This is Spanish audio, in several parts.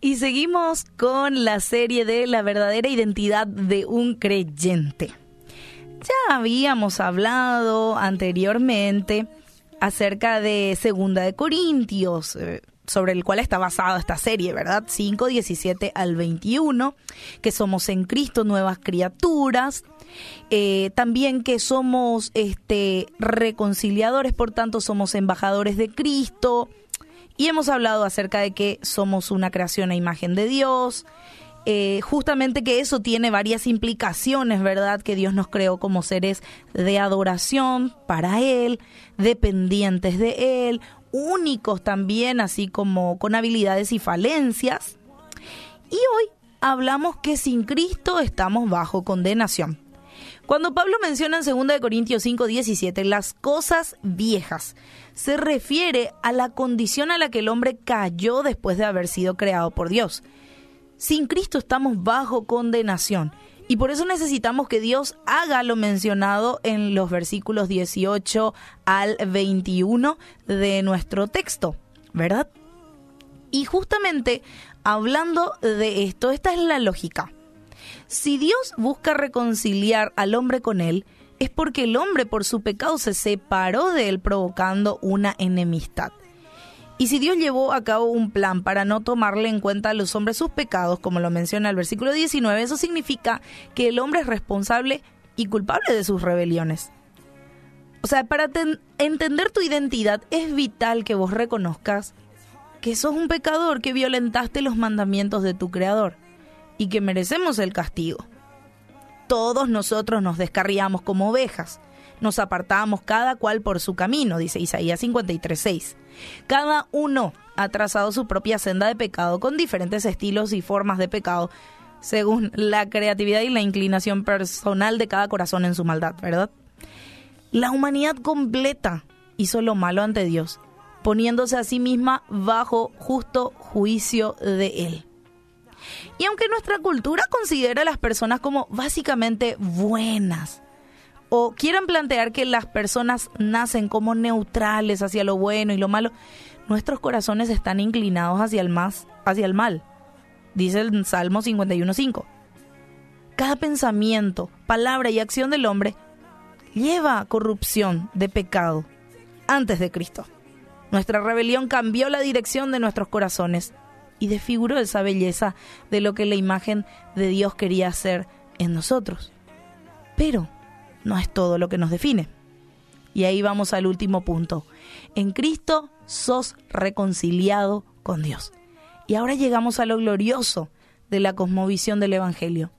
Y seguimos con la serie de la verdadera identidad de un creyente. Ya habíamos hablado anteriormente acerca de Segunda de Corintios, eh, sobre el cual está basada esta serie, ¿verdad? 5, 17 al 21, que somos en Cristo nuevas criaturas, eh, también que somos este, reconciliadores, por tanto somos embajadores de Cristo, y hemos hablado acerca de que somos una creación a imagen de Dios, eh, justamente que eso tiene varias implicaciones, ¿verdad? Que Dios nos creó como seres de adoración para Él, dependientes de Él, únicos también, así como con habilidades y falencias. Y hoy hablamos que sin Cristo estamos bajo condenación. Cuando Pablo menciona en 2 Corintios 5, 17 las cosas viejas, se refiere a la condición a la que el hombre cayó después de haber sido creado por Dios. Sin Cristo estamos bajo condenación. Y por eso necesitamos que Dios haga lo mencionado en los versículos 18 al 21 de nuestro texto, ¿verdad? Y justamente hablando de esto, esta es la lógica. Si Dios busca reconciliar al hombre con él, es porque el hombre por su pecado se separó de él provocando una enemistad. Y si Dios llevó a cabo un plan para no tomarle en cuenta a los hombres sus pecados, como lo menciona el versículo 19, eso significa que el hombre es responsable y culpable de sus rebeliones. O sea, para entender tu identidad es vital que vos reconozcas que sos un pecador, que violentaste los mandamientos de tu Creador y que merecemos el castigo. Todos nosotros nos descarriamos como ovejas, nos apartamos cada cual por su camino, dice Isaías 53.6. Cada uno ha trazado su propia senda de pecado con diferentes estilos y formas de pecado, según la creatividad y la inclinación personal de cada corazón en su maldad, ¿verdad? La humanidad completa hizo lo malo ante Dios, poniéndose a sí misma bajo justo juicio de Él. Y aunque nuestra cultura considera a las personas como básicamente buenas, o quieran plantear que las personas nacen como neutrales hacia lo bueno y lo malo, nuestros corazones están inclinados hacia el, el mal, dice el Salmo 51.5. Cada pensamiento, palabra y acción del hombre lleva corrupción de pecado antes de Cristo. Nuestra rebelión cambió la dirección de nuestros corazones y desfiguró esa belleza de lo que la imagen de Dios quería hacer en nosotros. Pero no es todo lo que nos define. Y ahí vamos al último punto. En Cristo sos reconciliado con Dios. Y ahora llegamos a lo glorioso de la cosmovisión del Evangelio.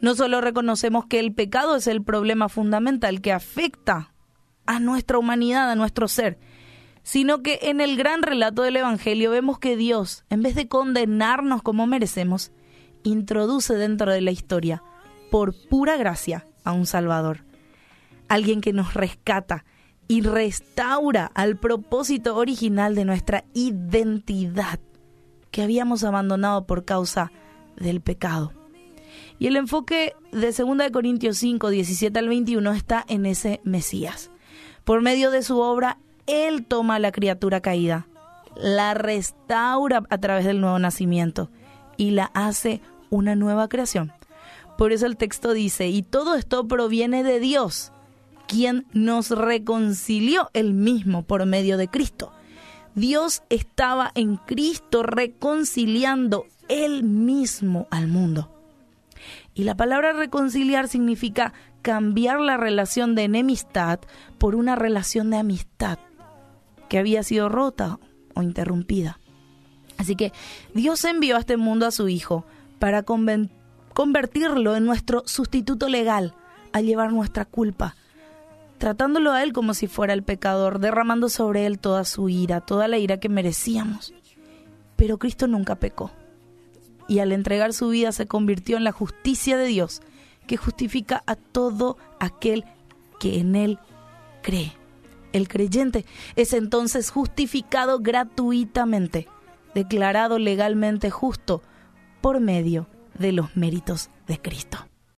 No solo reconocemos que el pecado es el problema fundamental que afecta a nuestra humanidad, a nuestro ser, sino que en el gran relato del Evangelio vemos que Dios, en vez de condenarnos como merecemos, introduce dentro de la historia, por pura gracia, a un Salvador. Alguien que nos rescata y restaura al propósito original de nuestra identidad que habíamos abandonado por causa del pecado. Y el enfoque de 2 Corintios 5, 17 al 21 está en ese Mesías. Por medio de su obra, él toma a la criatura caída, la restaura a través del nuevo nacimiento y la hace una nueva creación. Por eso el texto dice, y todo esto proviene de Dios, quien nos reconcilió él mismo por medio de Cristo. Dios estaba en Cristo reconciliando él mismo al mundo. Y la palabra reconciliar significa cambiar la relación de enemistad por una relación de amistad que había sido rota o interrumpida. Así que Dios envió a este mundo a su Hijo para convertirlo en nuestro sustituto legal, a llevar nuestra culpa, tratándolo a Él como si fuera el pecador, derramando sobre Él toda su ira, toda la ira que merecíamos. Pero Cristo nunca pecó. Y al entregar su vida se convirtió en la justicia de Dios, que justifica a todo aquel que en Él cree. El creyente es entonces justificado gratuitamente, declarado legalmente justo por medio de los méritos de Cristo.